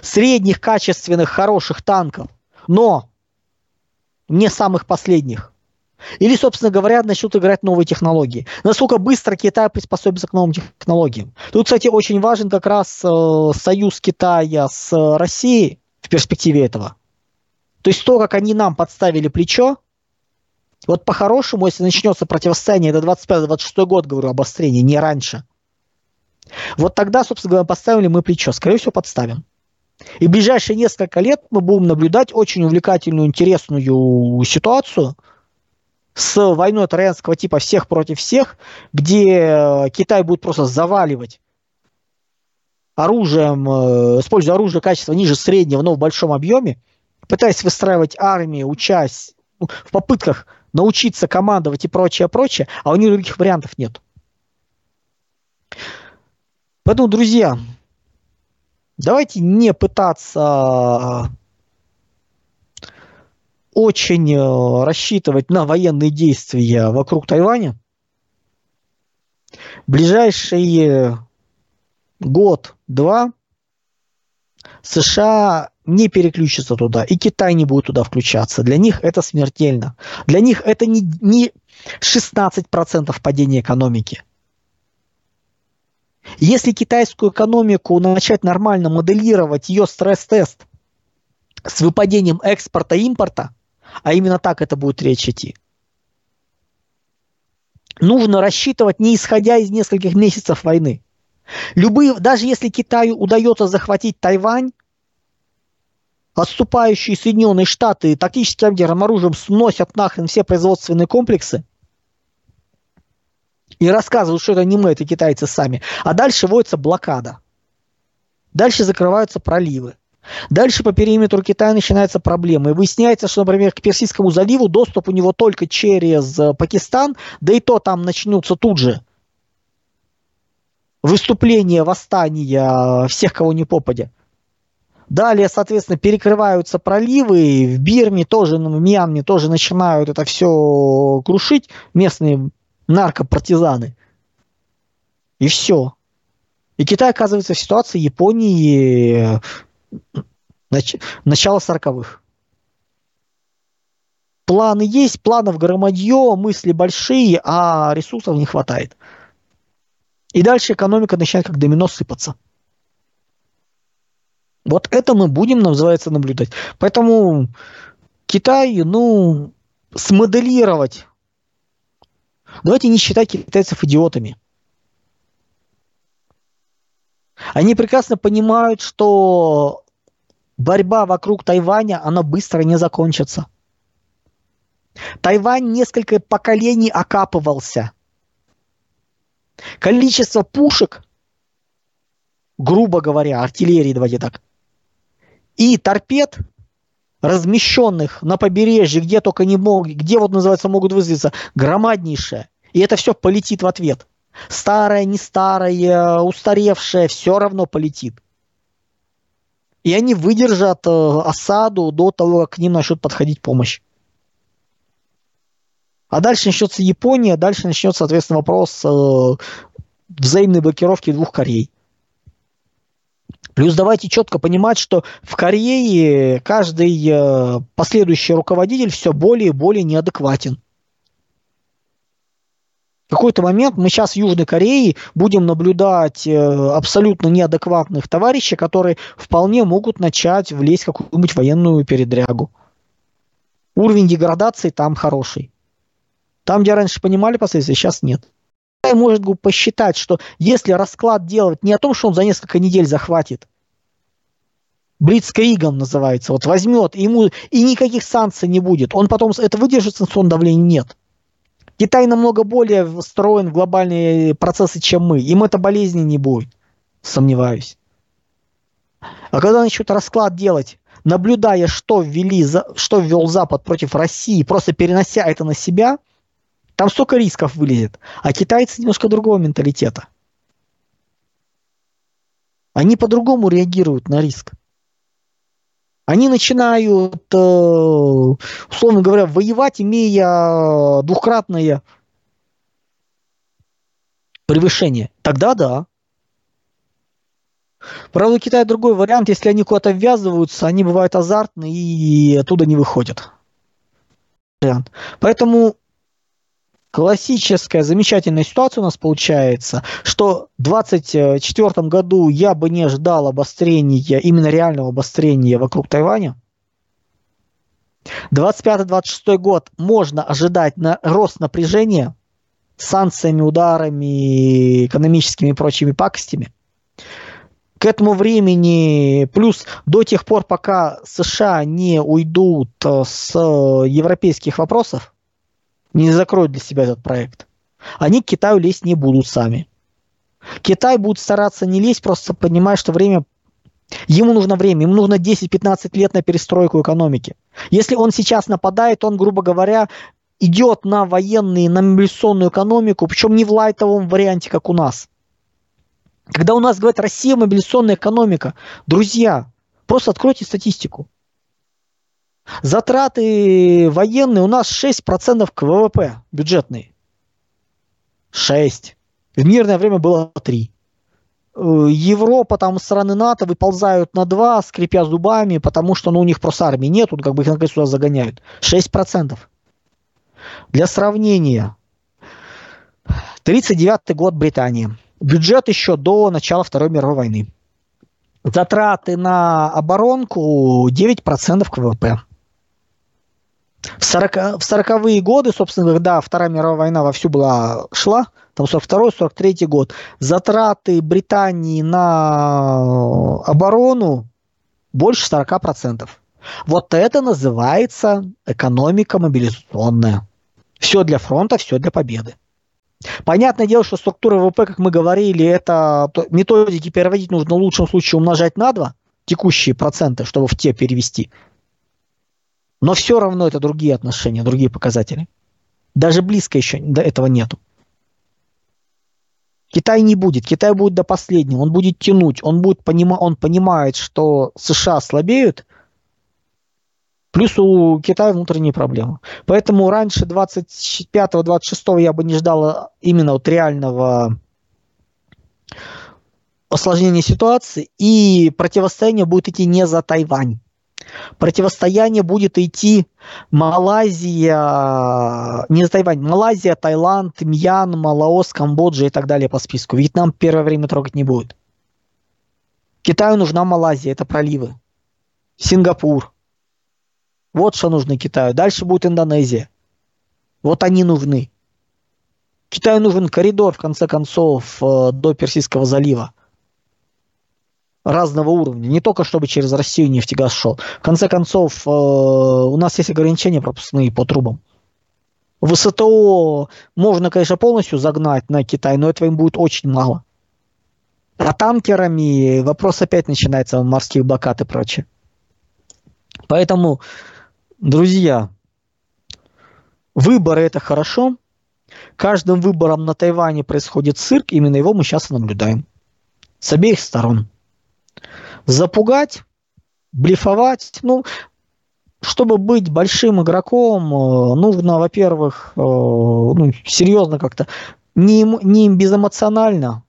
средних, качественных, хороших танков, но не самых последних. Или, собственно говоря, начнут играть новые технологии. Насколько быстро Китай приспособится к новым технологиям. Тут, кстати, очень важен как раз э, союз Китая с Россией в перспективе этого. То есть то, как они нам подставили плечо, вот по-хорошему, если начнется противостояние, это 25-26 год, говорю, обострение, не раньше. Вот тогда, собственно говоря, поставили мы плечо. Скорее всего, подставим. И в ближайшие несколько лет мы будем наблюдать очень увлекательную, интересную ситуацию с войной троянского типа всех против всех, где Китай будет просто заваливать оружием, э, используя оружие качества ниже среднего, но в большом объеме, пытаясь выстраивать армию, учась ну, в попытках научиться командовать и прочее, прочее, а у них других вариантов нет. Поэтому, друзья, Давайте не пытаться очень э, рассчитывать на военные действия вокруг Тайваня. Ближайший год-два США не переключится туда, и Китай не будет туда включаться. Для них это смертельно. Для них это не, не 16% падения экономики. Если китайскую экономику начать нормально моделировать, ее стресс-тест с выпадением экспорта-импорта, а именно так это будет речь идти, нужно рассчитывать не исходя из нескольких месяцев войны. Любые, даже если Китаю удается захватить Тайвань, отступающие Соединенные Штаты тактическим ядерным оружием сносят нахрен все производственные комплексы – и рассказывают, что это не мы, это китайцы сами. А дальше вводится блокада. Дальше закрываются проливы. Дальше по периметру Китая начинаются проблемы. Выясняется, что, например, к Персидскому заливу доступ у него только через э, Пакистан, да и то там начнутся тут же выступления, восстания всех, кого не попадя. Далее, соответственно, перекрываются проливы, в Бирме тоже, в Мьянме тоже начинают это все крушить местные наркопартизаны. И все. И Китай оказывается в ситуации Японии э, нач- начала сороковых. Планы есть, планов громадье, мысли большие, а ресурсов не хватает. И дальше экономика начинает как домино сыпаться. Вот это мы будем, называется, наблюдать. Поэтому Китай, ну, смоделировать Давайте не считать китайцев идиотами. Они прекрасно понимают, что борьба вокруг Тайваня, она быстро не закончится. Тайвань несколько поколений окапывался. Количество пушек, грубо говоря, артиллерии, давайте так, и торпед – размещенных на побережье, где только не могут, где вот называется могут высадиться, громаднейшее. И это все полетит в ответ. Старое, не старое, устаревшее, все равно полетит. И они выдержат э, осаду до того, как к ним начнет подходить помощь. А дальше начнется Япония, дальше начнется, соответственно, вопрос э, взаимной блокировки двух Корей. Плюс давайте четко понимать, что в Корее каждый э, последующий руководитель все более и более неадекватен. В какой-то момент мы сейчас в Южной Корее будем наблюдать э, абсолютно неадекватных товарищей, которые вполне могут начать влезть в какую-нибудь военную передрягу. Уровень деградации там хороший. Там, где раньше понимали последствия, сейчас нет может посчитать, что если расклад делать не о том, что он за несколько недель захватит, Блицкригом называется, вот возьмет, и ему и никаких санкций не будет. Он потом это выдержит санкционное давление? Нет. Китай намного более встроен в глобальные процессы, чем мы. Им это болезни не будет, сомневаюсь. А когда начнут расклад делать, наблюдая, что, ввели, что ввел Запад против России, просто перенося это на себя – там столько рисков вылезет. А китайцы немножко другого менталитета. Они по-другому реагируют на риск. Они начинают, э, условно говоря, воевать, имея двухкратное превышение. Тогда да. Правда, у Китая другой вариант. Если они куда-то ввязываются, они бывают азартны и оттуда не выходят. Поэтому классическая замечательная ситуация у нас получается, что в 2024 году я бы не ждал обострения, именно реального обострения вокруг Тайваня. 25-26 год можно ожидать на рост напряжения санкциями, ударами, экономическими и прочими пакостями. К этому времени, плюс до тех пор, пока США не уйдут э, с европейских вопросов, не закроют для себя этот проект, они к Китаю лезть не будут сами. Китай будет стараться не лезть, просто понимая, что время Ему нужно время, ему нужно 10-15 лет на перестройку экономики. Если он сейчас нападает, он, грубо говоря, идет на военные, на мобилизационную экономику, причем не в лайтовом варианте, как у нас. Когда у нас говорят Россия мобилизационная экономика, друзья, просто откройте статистику. Затраты военные у нас 6% к ВВП бюджетные. 6. В мирное время было 3. Э, Европа, там страны НАТО выползают на 2, скрипя зубами, потому что ну, у них просто армии нет, тут как бы их наконец сюда загоняют. 6%. Для сравнения, 39 год Британии. Бюджет еще до начала Второй мировой войны. Затраты на оборонку 9% к ВВП. В, 40, в 40-е годы, собственно, когда Вторая мировая война вовсю была, шла, там 42-43 год, затраты Британии на оборону больше 40%. Вот это называется экономика мобилизационная. Все для фронта, все для победы. Понятное дело, что структура ВВП, как мы говорили, это методики переводить нужно в лучшем случае умножать на 2, текущие проценты, чтобы в те перевести. Но все равно это другие отношения, другие показатели. Даже близко еще до этого нету. Китай не будет. Китай будет до последнего. Он будет тянуть. Он, будет понима, он понимает, что США слабеют. Плюс у Китая внутренние проблемы. Поэтому раньше 25-26 я бы не ждал именно вот реального осложнения ситуации. И противостояние будет идти не за Тайвань. Противостояние будет идти Малайзия, не Тайвань, Малайзия, Таиланд, Мьянма, Лаос, Камбоджа и так далее по списку. Вьетнам первое время трогать не будет. Китаю нужна Малайзия, это проливы. Сингапур. Вот что нужно Китаю. Дальше будет Индонезия. Вот они нужны. Китаю нужен коридор, в конце концов, э, до Персидского залива разного уровня. Не только чтобы через Россию нефтегаз шел. В конце концов, э, у нас есть ограничения пропускные по трубам. В СТО можно, конечно, полностью загнать на Китай, но этого им будет очень мало. А танкерами вопрос опять начинается, морских блокад и прочее. Поэтому, друзья, выборы это хорошо. Каждым выбором на Тайване происходит цирк, именно его мы сейчас наблюдаем. С обеих сторон запугать, блефовать. Ну, чтобы быть большим игроком, э, нужно, во-первых, э, ну, серьезно как-то, не, не безэмоционально,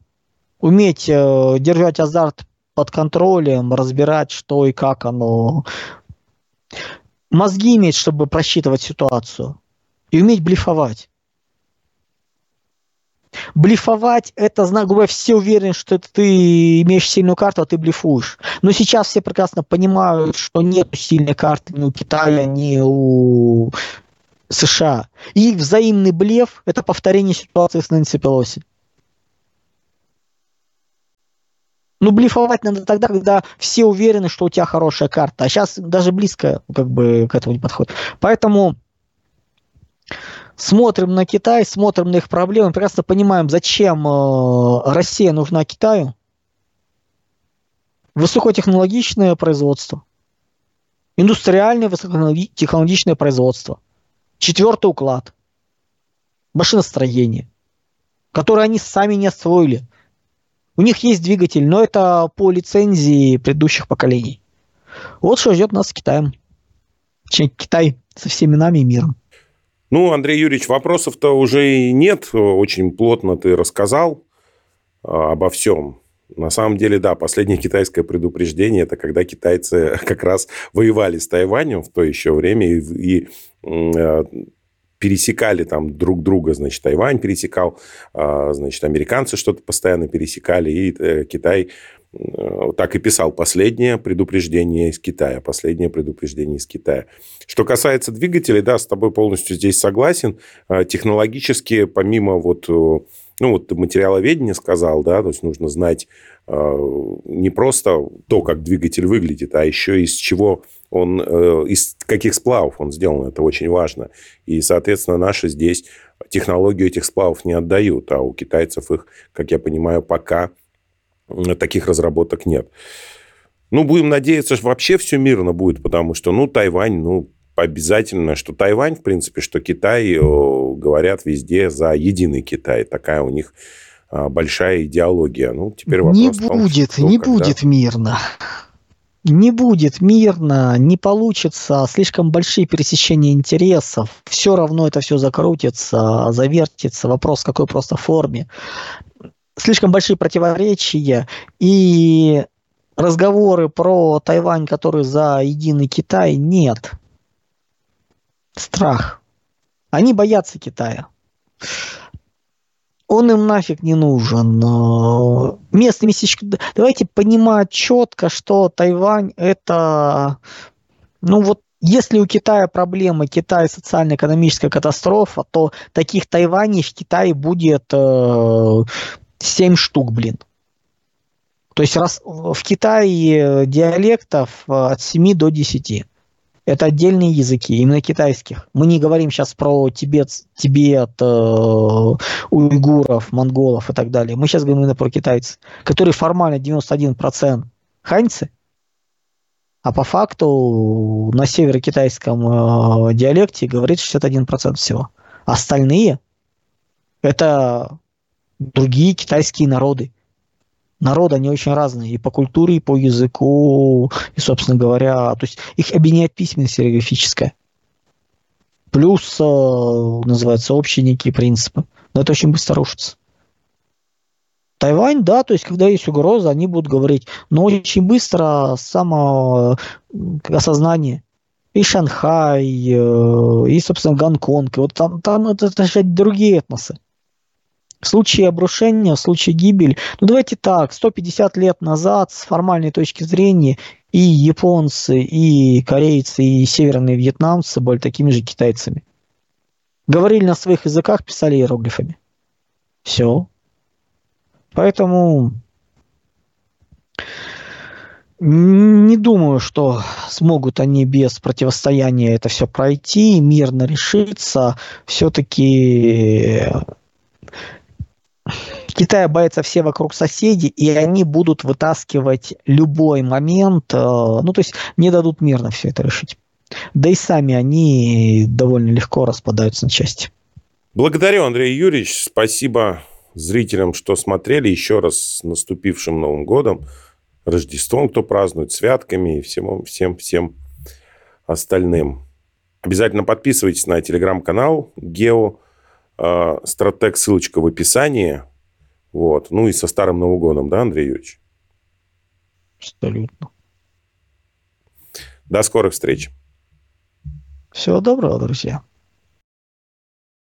уметь э, держать азарт под контролем, разбирать, что и как оно. Мозги иметь, чтобы просчитывать ситуацию. И уметь блефовать. Блефовать, это, грубо говоря, все уверены, что ты имеешь сильную карту, а ты блефуешь. Но сейчас все прекрасно понимают, что нет сильной карты ни у Китая, ни у США. И взаимный блеф – это повторение ситуации с Нэнси Пелоси. Ну, блефовать надо тогда, когда все уверены, что у тебя хорошая карта. А сейчас даже близко как бы к этому не подходит. Поэтому смотрим на Китай, смотрим на их проблемы, прекрасно понимаем, зачем э, Россия нужна Китаю. Высокотехнологичное производство. Индустриальное высокотехнологичное производство. Четвертый уклад. Машиностроение. Которое они сами не освоили. У них есть двигатель, но это по лицензии предыдущих поколений. Вот что ждет нас с Китаем. Китай со всеми нами и миром. Ну, Андрей Юрьевич, вопросов-то уже и нет. Очень плотно ты рассказал а, обо всем. На самом деле, да, последнее китайское предупреждение, это когда китайцы как раз воевали с Тайванем в то еще время и, и э, пересекали там друг друга, значит, Тайвань пересекал, э, значит, американцы что-то постоянно пересекали, и э, Китай так и писал последнее предупреждение из Китая, последнее предупреждение из Китая. Что касается двигателей, да, с тобой полностью здесь согласен. Э, технологически, помимо вот э, ну, вот материаловедение сказал, да, то есть нужно знать э, не просто то, как двигатель выглядит, а еще из чего он, э, из каких сплавов он сделан, это очень важно. И, соответственно, наши здесь технологию этих сплавов не отдают, а у китайцев их, как я понимаю, пока таких разработок нет. Ну, будем надеяться, что вообще все мирно будет, потому что, ну, Тайвань, ну, обязательно, что Тайвань, в принципе, что Китай, говорят везде за единый Китай. Такая у них а, большая идеология. Ну, теперь вопрос не том, будет, что, не когда... будет мирно. Не будет мирно, не получится, слишком большие пересечения интересов. Все равно это все закрутится, завертится. Вопрос, в какой просто форме. Слишком большие противоречия. И разговоры про Тайвань, который за единый Китай, нет. Страх. Они боятся Китая. Он им нафиг не нужен. Местный местечко... Давайте понимать четко, что Тайвань это... Ну вот если у Китая проблема, Китай социально-экономическая катастрофа, то таких Тайваней в Китае будет э, 7 штук, блин. То есть раз, в Китае диалектов от 7 до 10. Это отдельные языки, именно китайских. Мы не говорим сейчас про Тибет, Тибет э, уйгуров, монголов и так далее. Мы сейчас говорим именно про китайцев, которые формально 91% ханьцы, а по факту на северокитайском э, диалекте говорит 61% всего. Остальные это другие китайские народы народы, они очень разные и по культуре, и по языку, и, собственно говоря, то есть их объединяет письменность иероглифическая. Плюс, э, называется, общие некие принципы. Но это очень быстро рушится. Тайвань, да, то есть когда есть угроза, они будут говорить, но очень быстро само осознание и Шанхай, э, и, собственно, Гонконг, и вот там, там это, это же другие этносы. В случае обрушения, в случае гибели, ну давайте так, 150 лет назад с формальной точки зрения и японцы, и корейцы, и северные вьетнамцы были такими же китайцами. Говорили на своих языках, писали иероглифами. Все. Поэтому не думаю, что смогут они без противостояния это все пройти, мирно решиться. Все-таки Китая боятся все вокруг соседей, и они будут вытаскивать любой момент, э, ну, то есть не дадут мирно все это решить. Да и сами они довольно легко распадаются на части. Благодарю, Андрей Юрьевич. Спасибо зрителям, что смотрели. Еще раз с наступившим Новым годом, Рождеством, кто празднует, святками и всем, всем, всем остальным. Обязательно подписывайтесь на телеграм-канал Гео э, Стратег, ссылочка в описании. Вот. Ну и со Старым Новым годом, да, Андрей Юрьевич? Абсолютно. До скорых встреч. Всего доброго, друзья.